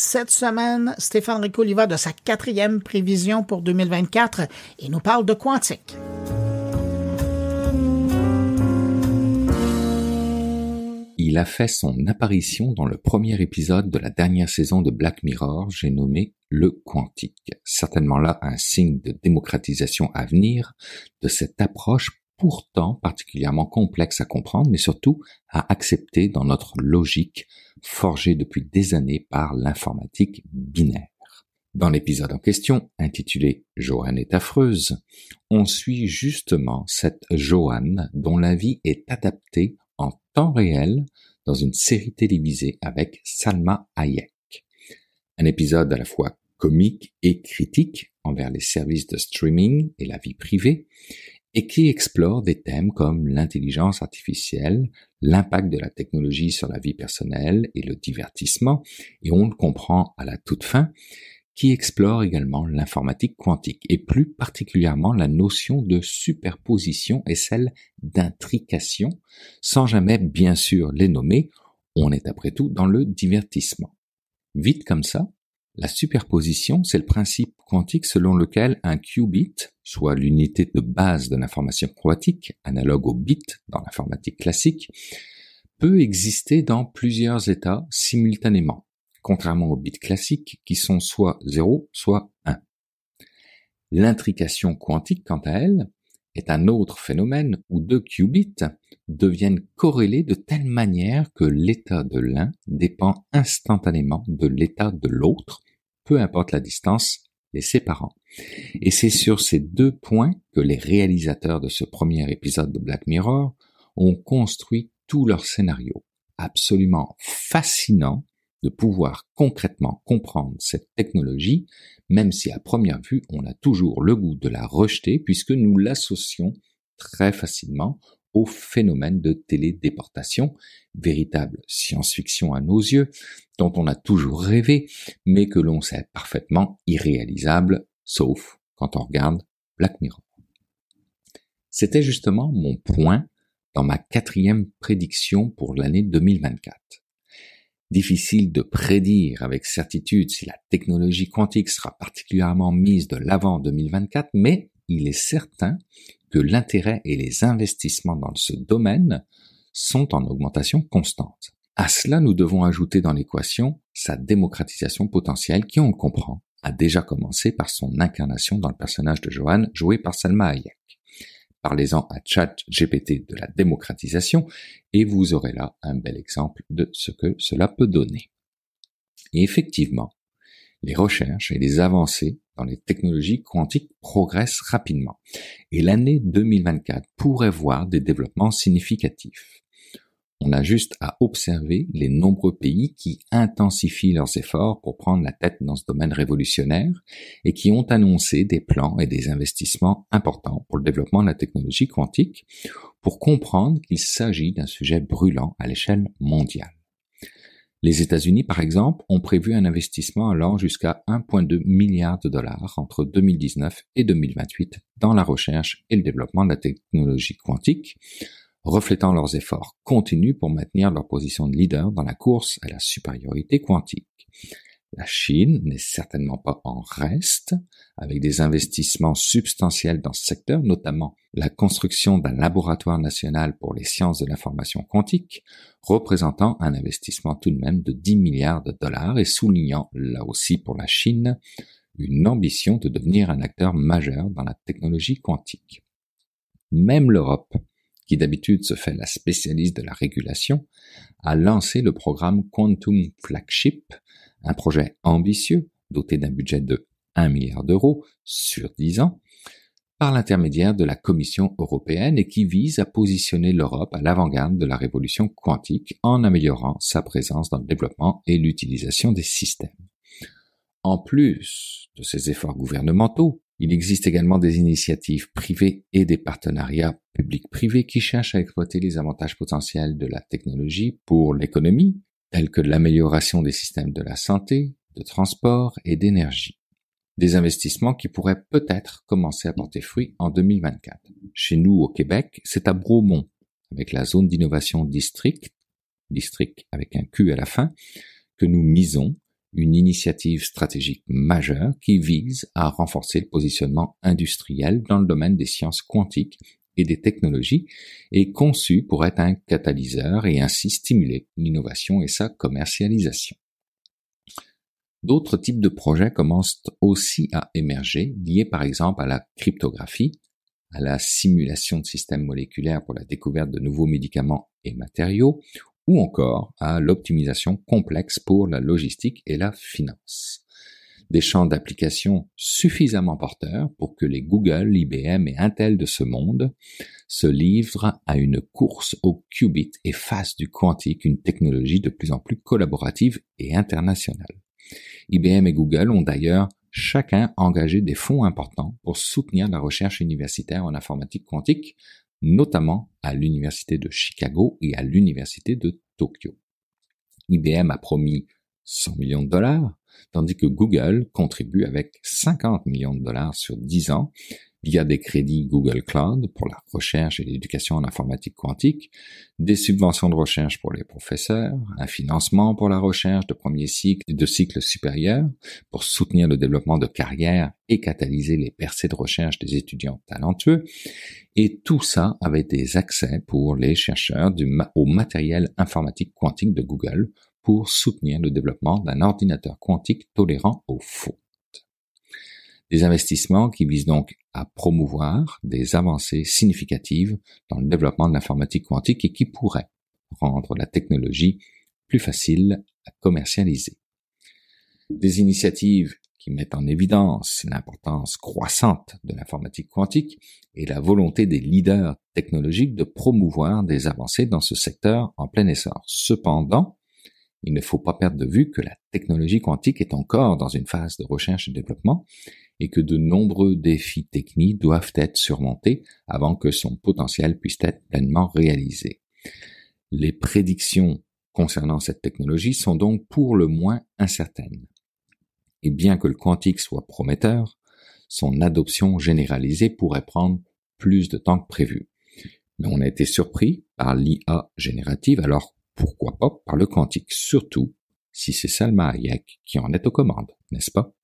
Cette semaine, Stéphane Rico y va de sa quatrième prévision pour 2024 et nous parle de quantique. Il a fait son apparition dans le premier épisode de la dernière saison de Black Mirror, j'ai nommé le quantique. Certainement là un signe de démocratisation à venir de cette approche pourtant particulièrement complexe à comprendre, mais surtout à accepter dans notre logique forgée depuis des années par l'informatique binaire. Dans l'épisode en question, intitulé Joanne est affreuse, on suit justement cette Joanne dont la vie est adaptée en temps réel dans une série télévisée avec Salma Hayek. Un épisode à la fois comique et critique envers les services de streaming et la vie privée, et qui explore des thèmes comme l'intelligence artificielle, l'impact de la technologie sur la vie personnelle et le divertissement, et on le comprend à la toute fin, qui explore également l'informatique quantique, et plus particulièrement la notion de superposition et celle d'intrication, sans jamais bien sûr les nommer, on est après tout dans le divertissement. Vite comme ça, la superposition, c'est le principe quantique selon lequel un qubit, soit l'unité de base de l'information quantique, analogue au bit dans l'informatique classique, peut exister dans plusieurs états simultanément, contrairement aux bits classiques qui sont soit 0, soit 1. L'intrication quantique, quant à elle, est un autre phénomène où deux qubits deviennent corrélés de telle manière que l'état de l'un dépend instantanément de l'état de l'autre peu importe la distance les séparant. Et c'est sur ces deux points que les réalisateurs de ce premier épisode de Black Mirror ont construit tout leur scénario. Absolument fascinant de pouvoir concrètement comprendre cette technologie, même si à première vue on a toujours le goût de la rejeter puisque nous l'associons très facilement au phénomène de télédéportation, véritable science-fiction à nos yeux, dont on a toujours rêvé, mais que l'on sait parfaitement irréalisable, sauf quand on regarde Black Mirror. C'était justement mon point dans ma quatrième prédiction pour l'année 2024. Difficile de prédire avec certitude si la technologie quantique sera particulièrement mise de l'avant 2024, mais il est certain que l'intérêt et les investissements dans ce domaine sont en augmentation constante. À cela, nous devons ajouter dans l'équation sa démocratisation potentielle qui, on le comprend, a déjà commencé par son incarnation dans le personnage de Johan joué par Salma Hayek. Parlez-en à ChatGPT de la démocratisation et vous aurez là un bel exemple de ce que cela peut donner. Et effectivement, les recherches et les avancées dans les technologies quantiques progressent rapidement, et l'année 2024 pourrait voir des développements significatifs. On a juste à observer les nombreux pays qui intensifient leurs efforts pour prendre la tête dans ce domaine révolutionnaire et qui ont annoncé des plans et des investissements importants pour le développement de la technologie quantique pour comprendre qu'il s'agit d'un sujet brûlant à l'échelle mondiale. Les États-Unis, par exemple, ont prévu un investissement allant jusqu'à 1,2 milliard de dollars entre 2019 et 2028 dans la recherche et le développement de la technologie quantique, reflétant leurs efforts continus pour maintenir leur position de leader dans la course à la supériorité quantique. La Chine n'est certainement pas en reste, avec des investissements substantiels dans ce secteur, notamment la construction d'un laboratoire national pour les sciences de l'information quantique, représentant un investissement tout de même de 10 milliards de dollars et soulignant, là aussi pour la Chine, une ambition de devenir un acteur majeur dans la technologie quantique. Même l'Europe, qui d'habitude se fait la spécialiste de la régulation, a lancé le programme Quantum Flagship, un projet ambitieux doté d'un budget de 1 milliard d'euros sur 10 ans par l'intermédiaire de la Commission européenne et qui vise à positionner l'Europe à l'avant-garde de la révolution quantique en améliorant sa présence dans le développement et l'utilisation des systèmes. En plus de ces efforts gouvernementaux, il existe également des initiatives privées et des partenariats publics-privés qui cherchent à exploiter les avantages potentiels de la technologie pour l'économie, tels que l'amélioration des systèmes de la santé, de transport et d'énergie. Des investissements qui pourraient peut-être commencer à porter fruit en 2024. Chez nous au Québec, c'est à Bromont, avec la zone d'innovation district, district avec un Q à la fin, que nous misons une initiative stratégique majeure qui vise à renforcer le positionnement industriel dans le domaine des sciences quantiques et des technologies et conçue pour être un catalyseur et ainsi stimuler l'innovation et sa commercialisation. D'autres types de projets commencent aussi à émerger, liés par exemple à la cryptographie, à la simulation de systèmes moléculaires pour la découverte de nouveaux médicaments et matériaux, ou encore à l'optimisation complexe pour la logistique et la finance. Des champs d'application suffisamment porteurs pour que les Google, IBM et Intel de ce monde se livrent à une course au qubit et fassent du quantique une technologie de plus en plus collaborative et internationale. IBM et Google ont d'ailleurs chacun engagé des fonds importants pour soutenir la recherche universitaire en informatique quantique, notamment à l'Université de Chicago et à l'Université de Tokyo. IBM a promis 100 millions de dollars, tandis que Google contribue avec 50 millions de dollars sur 10 ans via des crédits Google Cloud pour la recherche et l'éducation en informatique quantique, des subventions de recherche pour les professeurs, un financement pour la recherche de premier cycle et de cycle supérieur pour soutenir le développement de carrière et catalyser les percées de recherche des étudiants talentueux, et tout ça avec des accès pour les chercheurs au matériel informatique quantique de Google pour soutenir le développement d'un ordinateur quantique tolérant aux fautes. Des investissements qui visent donc à promouvoir des avancées significatives dans le développement de l'informatique quantique et qui pourraient rendre la technologie plus facile à commercialiser. Des initiatives qui mettent en évidence l'importance croissante de l'informatique quantique et la volonté des leaders technologiques de promouvoir des avancées dans ce secteur en plein essor. Cependant, il ne faut pas perdre de vue que la technologie quantique est encore dans une phase de recherche et développement et que de nombreux défis techniques doivent être surmontés avant que son potentiel puisse être pleinement réalisé. Les prédictions concernant cette technologie sont donc pour le moins incertaines. Et bien que le quantique soit prometteur, son adoption généralisée pourrait prendre plus de temps que prévu. Mais on a été surpris par l'IA générative, alors pourquoi pas par le quantique, surtout si c'est Salma Hayek qui en est aux commandes, n'est-ce pas?